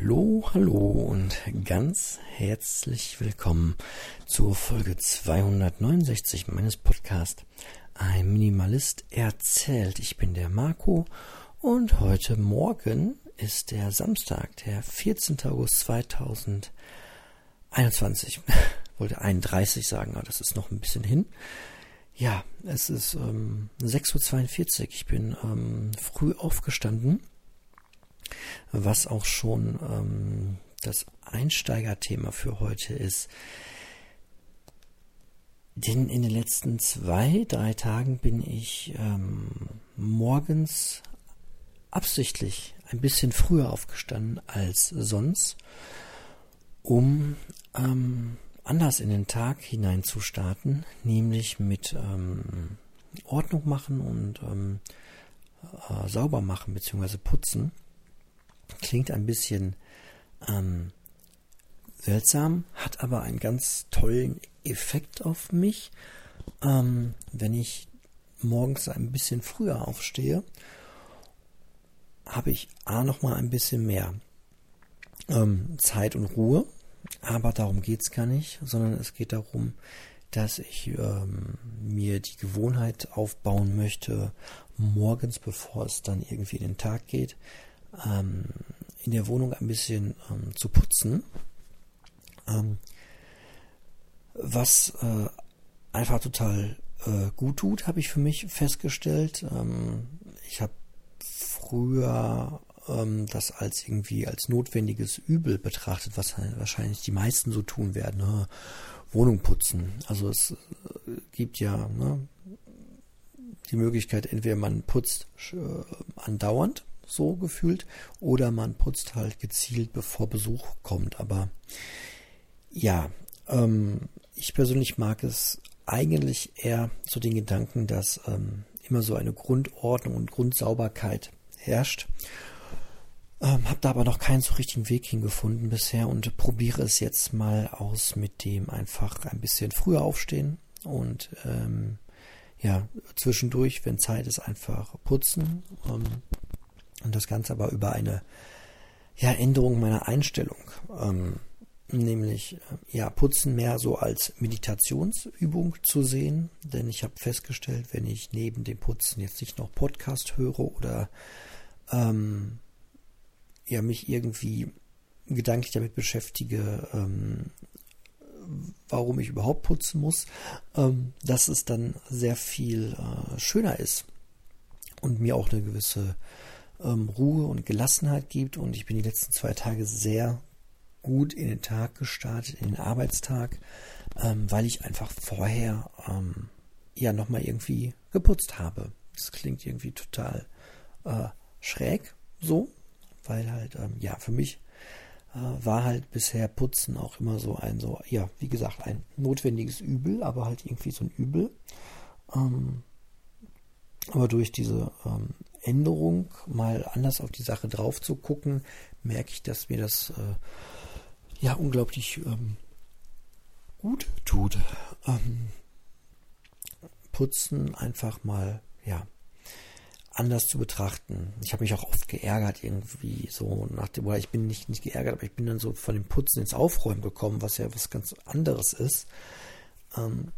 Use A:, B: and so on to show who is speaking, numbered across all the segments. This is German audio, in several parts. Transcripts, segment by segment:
A: Hallo, hallo und ganz herzlich willkommen zur Folge 269 meines Podcasts Ein Minimalist erzählt. Ich bin der Marco und heute Morgen ist der Samstag, der 14. August 2021. Wollte 31 sagen, aber das ist noch ein bisschen hin. Ja, es ist ähm, 6.42 Uhr. Ich bin ähm, früh aufgestanden was auch schon ähm, das Einsteigerthema für heute ist. Denn in den letzten zwei, drei Tagen bin ich ähm, morgens absichtlich ein bisschen früher aufgestanden als sonst, um ähm, anders in den Tag hinein zu starten, nämlich mit ähm, Ordnung machen und ähm, äh, sauber machen bzw. putzen. Klingt ein bisschen ähm, seltsam, hat aber einen ganz tollen Effekt auf mich, ähm, wenn ich morgens ein bisschen früher aufstehe, habe ich A noch mal ein bisschen mehr ähm, Zeit und Ruhe, aber darum geht es gar nicht, sondern es geht darum, dass ich ähm, mir die Gewohnheit aufbauen möchte, morgens, bevor es dann irgendwie in den Tag geht, ähm, in der Wohnung ein bisschen ähm, zu putzen, ähm, was äh, einfach total äh, gut tut, habe ich für mich festgestellt. Ähm, ich habe früher ähm, das als irgendwie als notwendiges Übel betrachtet, was wahrscheinlich die meisten so tun werden. Ne? Wohnung putzen. Also es äh, gibt ja ne, die Möglichkeit, entweder man putzt äh, andauernd so gefühlt. Oder man putzt halt gezielt, bevor Besuch kommt. Aber ja, ähm, ich persönlich mag es eigentlich eher so den Gedanken, dass ähm, immer so eine Grundordnung und Grundsauberkeit herrscht. Ähm, habe da aber noch keinen so richtigen Weg hingefunden bisher und probiere es jetzt mal aus mit dem einfach ein bisschen früher aufstehen und ähm, ja, zwischendurch, wenn Zeit ist, einfach putzen. Ähm, und das Ganze aber über eine ja, Änderung meiner Einstellung. Ähm, nämlich äh, ja, Putzen mehr so als Meditationsübung zu sehen. Denn ich habe festgestellt, wenn ich neben dem Putzen jetzt nicht noch Podcast höre oder ähm, ja, mich irgendwie gedanklich damit beschäftige, ähm, warum ich überhaupt putzen muss, ähm, dass es dann sehr viel äh, schöner ist und mir auch eine gewisse ähm, Ruhe und Gelassenheit gibt. Und ich bin die letzten zwei Tage sehr gut in den Tag gestartet, in den Arbeitstag, ähm, weil ich einfach vorher ähm, ja nochmal irgendwie geputzt habe. Das klingt irgendwie total äh, schräg so, weil halt, ähm, ja, für mich äh, war halt bisher Putzen auch immer so ein, so, ja, wie gesagt, ein notwendiges Übel, aber halt irgendwie so ein Übel. Ähm, aber durch diese ähm, Änderung, mal anders auf die Sache drauf zu gucken, merke ich, dass mir das äh, ja unglaublich ähm, gut tut. Ähm, putzen einfach mal, ja, anders zu betrachten. Ich habe mich auch oft geärgert irgendwie so nach dem, oder ich bin nicht, nicht geärgert, aber ich bin dann so von dem Putzen ins Aufräumen gekommen, was ja was ganz anderes ist. Ähm,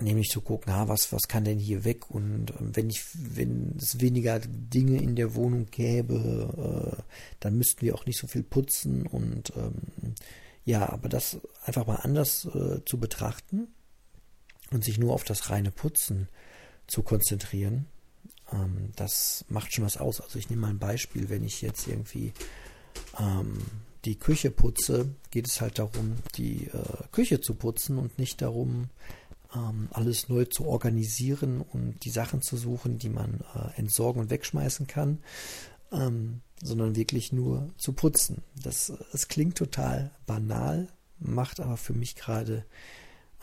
A: nämlich zu gucken, na, was, was kann denn hier weg? Und ähm, wenn ich, wenn es weniger Dinge in der Wohnung gäbe, äh, dann müssten wir auch nicht so viel putzen. Und ähm, ja, aber das einfach mal anders äh, zu betrachten und sich nur auf das reine Putzen zu konzentrieren, ähm, das macht schon was aus. Also ich nehme mal ein Beispiel, wenn ich jetzt irgendwie ähm, die Küche putze, geht es halt darum, die äh, Küche zu putzen und nicht darum, alles neu zu organisieren und die Sachen zu suchen, die man äh, entsorgen und wegschmeißen kann, ähm, sondern wirklich nur zu putzen. Das, es klingt total banal, macht aber für mich gerade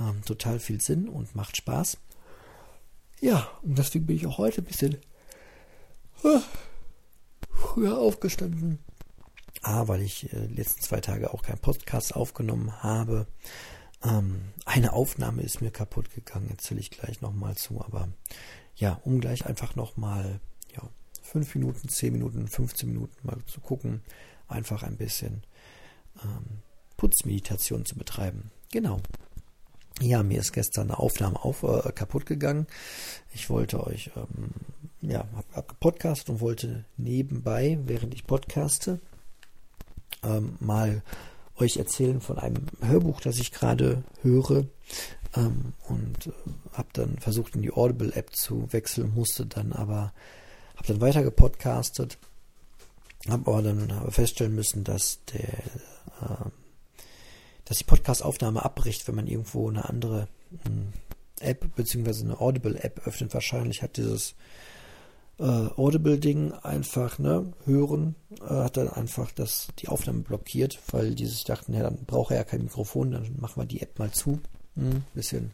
A: ähm, total viel Sinn und macht Spaß. Ja, und deswegen bin ich auch heute ein bisschen äh, früher aufgestanden. A, weil ich äh, letzten zwei Tage auch keinen Podcast aufgenommen habe. Ähm, eine Aufnahme ist mir kaputt gegangen, erzähle ich gleich nochmal zu, aber ja, um gleich einfach nochmal ja, 5 Minuten, 10 Minuten, 15 Minuten mal zu gucken, einfach ein bisschen ähm, Putzmeditation zu betreiben. Genau. Ja, mir ist gestern eine Aufnahme auf, äh, kaputt gegangen. Ich wollte euch, ähm, ja, hab, hab gepodcastet und wollte nebenbei, während ich podcaste, ähm, mal euch erzählen von einem Hörbuch, das ich gerade höre. Ähm, und äh, habe dann versucht, in die Audible-App zu wechseln, musste dann aber, habe dann weiter gepodcastet, habe aber dann feststellen müssen, dass der äh, dass die Podcast-Aufnahme abbricht, wenn man irgendwo eine andere hm, App beziehungsweise eine Audible-App öffnet. Wahrscheinlich hat dieses äh, Audible-Ding einfach, ne, hören, äh, hat dann einfach das, die Aufnahme blockiert, weil die sich dachten, ja, dann braucht er ja kein Mikrofon, dann machen wir die App mal zu. Hm, bisschen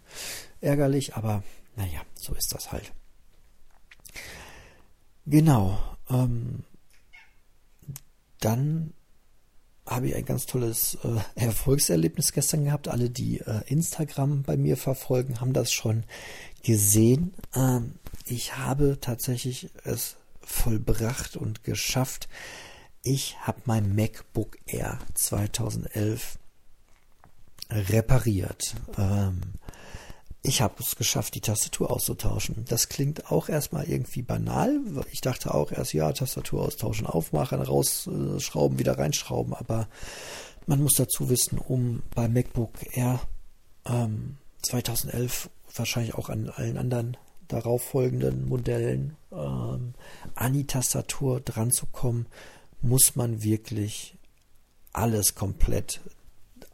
A: ärgerlich, aber naja, so ist das halt. Genau. Ähm, dann habe ich ein ganz tolles äh, Erfolgserlebnis gestern gehabt. Alle, die äh, Instagram bei mir verfolgen, haben das schon gesehen. Ähm, ich habe tatsächlich es vollbracht und geschafft. Ich habe mein MacBook Air 2011 repariert. Ähm, ich habe es geschafft, die Tastatur auszutauschen. Das klingt auch erstmal irgendwie banal. Ich dachte auch erst, ja, Tastatur austauschen, aufmachen, rausschrauben, wieder reinschrauben. Aber man muss dazu wissen, um beim MacBook Air ähm, 2011 wahrscheinlich auch an allen anderen darauffolgenden Modellen ähm, an die Tastatur dran zu kommen, muss man wirklich alles komplett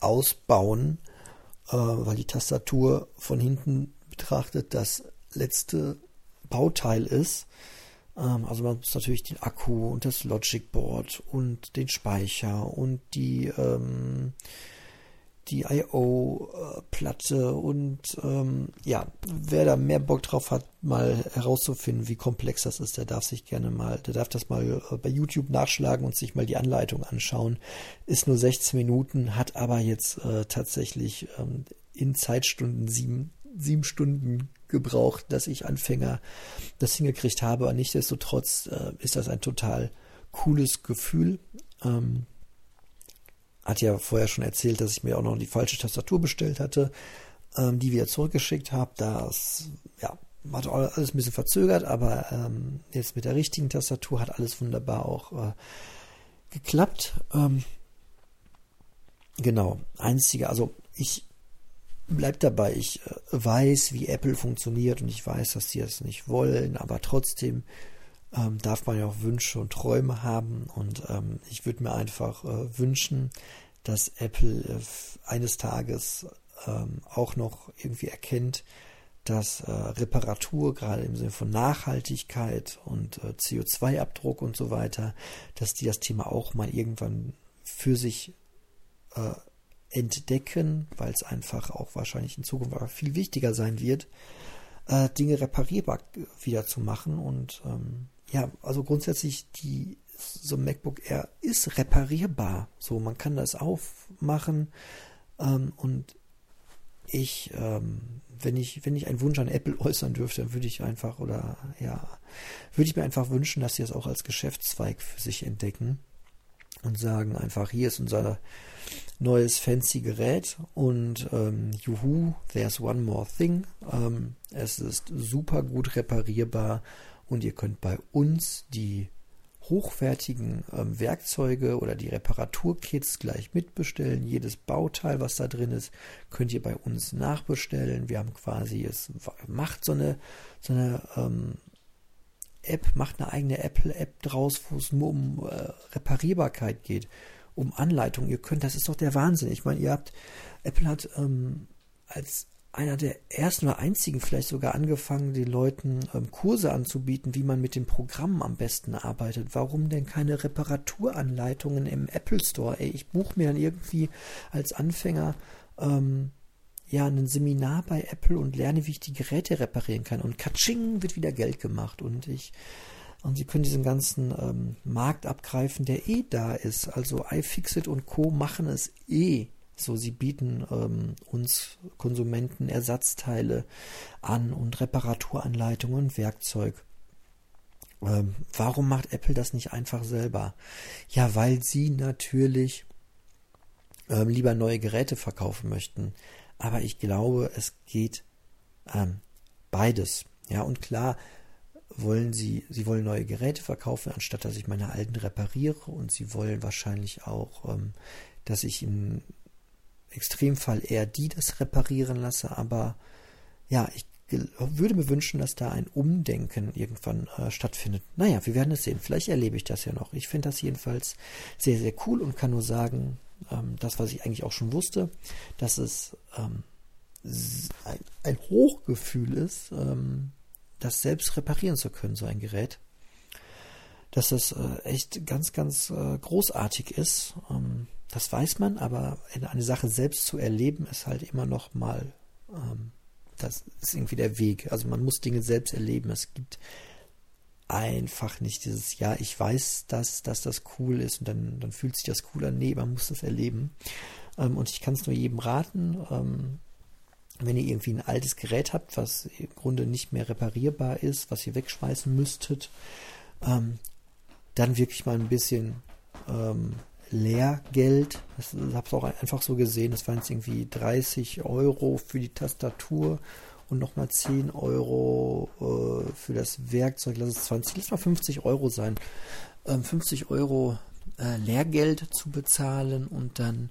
A: ausbauen weil die Tastatur von hinten betrachtet das letzte Bauteil ist. Ähm, also man muss natürlich den Akku und das Logic Board und den Speicher und die ähm, die IO-Platte und ähm, ja, wer da mehr Bock drauf hat, mal herauszufinden, wie komplex das ist, der darf sich gerne mal, der darf das mal äh, bei YouTube nachschlagen und sich mal die Anleitung anschauen. Ist nur 16 Minuten, hat aber jetzt äh, tatsächlich ähm, in Zeitstunden sieben, sieben Stunden gebraucht, dass ich Anfänger das hingekriegt habe. Nichtsdestotrotz äh, ist das ein total cooles Gefühl. Ähm, hat ja vorher schon erzählt, dass ich mir auch noch die falsche Tastatur bestellt hatte, ähm, die wieder zurückgeschickt habe. Das ja, hat alles ein bisschen verzögert, aber ähm, jetzt mit der richtigen Tastatur hat alles wunderbar auch äh, geklappt. Ähm, genau, einzige, also ich bleib dabei, ich äh, weiß, wie Apple funktioniert und ich weiß, dass sie es nicht wollen, aber trotzdem ähm, darf man ja auch Wünsche und Träume haben. Und ähm, ich würde mir einfach äh, wünschen, dass Apple äh, eines Tages ähm, auch noch irgendwie erkennt, dass äh, Reparatur, gerade im Sinne von Nachhaltigkeit und äh, CO2-Abdruck und so weiter, dass die das Thema auch mal irgendwann für sich äh, entdecken, weil es einfach auch wahrscheinlich in Zukunft viel wichtiger sein wird, äh, Dinge reparierbar wieder zu machen und ähm, ja, also grundsätzlich die so ein MacBook Air ist reparierbar. So, man kann das aufmachen ähm, und ich, ähm, wenn ich, wenn ich einen Wunsch an Apple äußern dürfte, dann würde ich einfach oder ja, würde ich mir einfach wünschen, dass sie es auch als Geschäftszweig für sich entdecken und sagen einfach, hier ist unser neues fancy Gerät und ähm, juhu, there's one more thing. Ähm, es ist super gut reparierbar und ihr könnt bei uns die hochwertigen ähm, Werkzeuge oder die Reparaturkits gleich mitbestellen. Jedes Bauteil, was da drin ist, könnt ihr bei uns nachbestellen. Wir haben quasi, es macht so eine, so eine ähm, App, macht eine eigene Apple-App draus, wo es nur um äh, Reparierbarkeit geht, um Anleitung. Ihr könnt, das ist doch der Wahnsinn. Ich meine, ihr habt, Apple hat ähm, als einer der ersten oder einzigen vielleicht sogar angefangen, den Leuten ähm, Kurse anzubieten, wie man mit den Programmen am besten arbeitet. Warum denn keine Reparaturanleitungen im Apple Store? Ey, ich buche mir dann irgendwie als Anfänger ähm, ja ein Seminar bei Apple und lerne, wie ich die Geräte reparieren kann. Und katsching wird wieder Geld gemacht und ich und sie können diesen ganzen ähm, Markt abgreifen, der eh da ist. Also iFixit und Co. machen es eh so, sie bieten ähm, uns Konsumenten Ersatzteile an und Reparaturanleitungen und Werkzeug. Ähm, warum macht Apple das nicht einfach selber? Ja, weil sie natürlich ähm, lieber neue Geräte verkaufen möchten. Aber ich glaube, es geht ähm, beides. Ja, und klar wollen sie, sie wollen neue Geräte verkaufen, anstatt dass ich meine alten repariere. Und sie wollen wahrscheinlich auch, ähm, dass ich im Extremfall eher die das reparieren lasse. Aber ja, ich würde mir wünschen, dass da ein Umdenken irgendwann äh, stattfindet. Naja, wir werden es sehen. Vielleicht erlebe ich das ja noch. Ich finde das jedenfalls sehr, sehr cool und kann nur sagen, ähm, das, was ich eigentlich auch schon wusste, dass es ähm, ein, ein, Hochgefühl ist, ähm, das selbst reparieren zu können, so ein Gerät. Dass das äh, echt ganz, ganz äh, großartig ist. Das weiß man, aber eine Sache selbst zu erleben, ist halt immer noch mal ähm, das ist irgendwie der Weg. Also man muss Dinge selbst erleben. Es gibt einfach nicht dieses, ja, ich weiß, dass, dass das cool ist und dann, dann fühlt sich das cool an. Nee, man muss das erleben. Ähm, und ich kann es nur jedem raten, ähm, wenn ihr irgendwie ein altes Gerät habt, was im Grunde nicht mehr reparierbar ist, was ihr wegschmeißen müsstet, ähm, dann wirklich mal ein bisschen ähm, Lehrgeld. Das habe ich auch einfach so gesehen. Das waren jetzt irgendwie 30 Euro für die Tastatur und nochmal 10 Euro äh, für das Werkzeug. Lass es 20, lass mal 50 Euro sein. Ähm, 50 Euro äh, Lehrgeld zu bezahlen und dann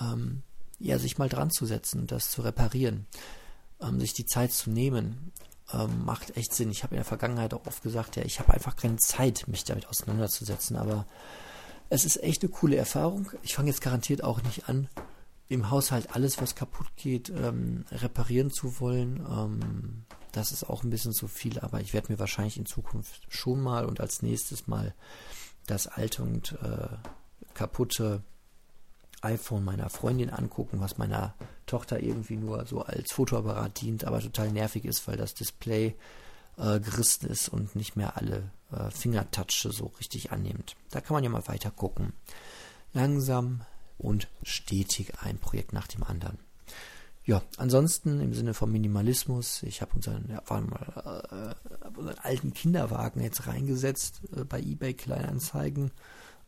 A: ähm, ja, sich mal dran zu setzen, das zu reparieren, ähm, sich die Zeit zu nehmen, ähm, macht echt Sinn. Ich habe in der Vergangenheit auch oft gesagt, ja, ich habe einfach keine Zeit, mich damit auseinanderzusetzen, aber es ist echt eine coole Erfahrung. Ich fange jetzt garantiert auch nicht an, im Haushalt alles, was kaputt geht, ähm, reparieren zu wollen. Ähm, das ist auch ein bisschen zu viel, aber ich werde mir wahrscheinlich in Zukunft schon mal und als nächstes mal das alte und äh, kaputte iPhone meiner Freundin angucken, was meiner Tochter irgendwie nur so als Fotoapparat dient, aber total nervig ist, weil das Display äh, gerissen ist und nicht mehr alle äh, Fingertouch so richtig annimmt. Da kann man ja mal weiter gucken. Langsam und stetig ein Projekt nach dem anderen. Ja, ansonsten im Sinne von Minimalismus, ich habe unseren, ja, mal, äh, unseren alten Kinderwagen jetzt reingesetzt äh, bei eBay Kleinanzeigen.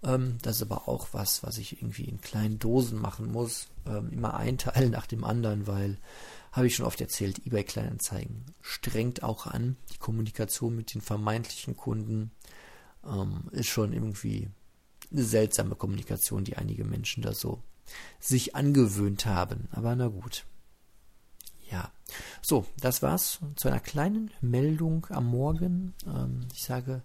A: Ähm, das ist aber auch was, was ich irgendwie in kleinen Dosen machen muss. Ähm, immer ein Teil nach dem anderen, weil habe ich schon oft erzählt, eBay Kleinanzeigen strengt auch an. Die Kommunikation mit den vermeintlichen Kunden ähm, ist schon irgendwie eine seltsame Kommunikation, die einige Menschen da so sich angewöhnt haben. Aber na gut. Ja. So, das war's zu einer kleinen Meldung am Morgen. Ähm, ich sage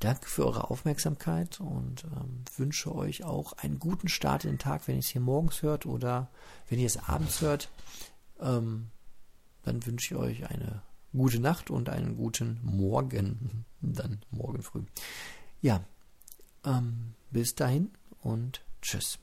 A: danke für eure Aufmerksamkeit und ähm, wünsche euch auch einen guten Start in den Tag, wenn ihr es hier morgens hört oder wenn ihr es abends hört. Ähm, dann wünsche ich euch eine gute Nacht und einen guten Morgen. Dann morgen früh. Ja, ähm, bis dahin und tschüss.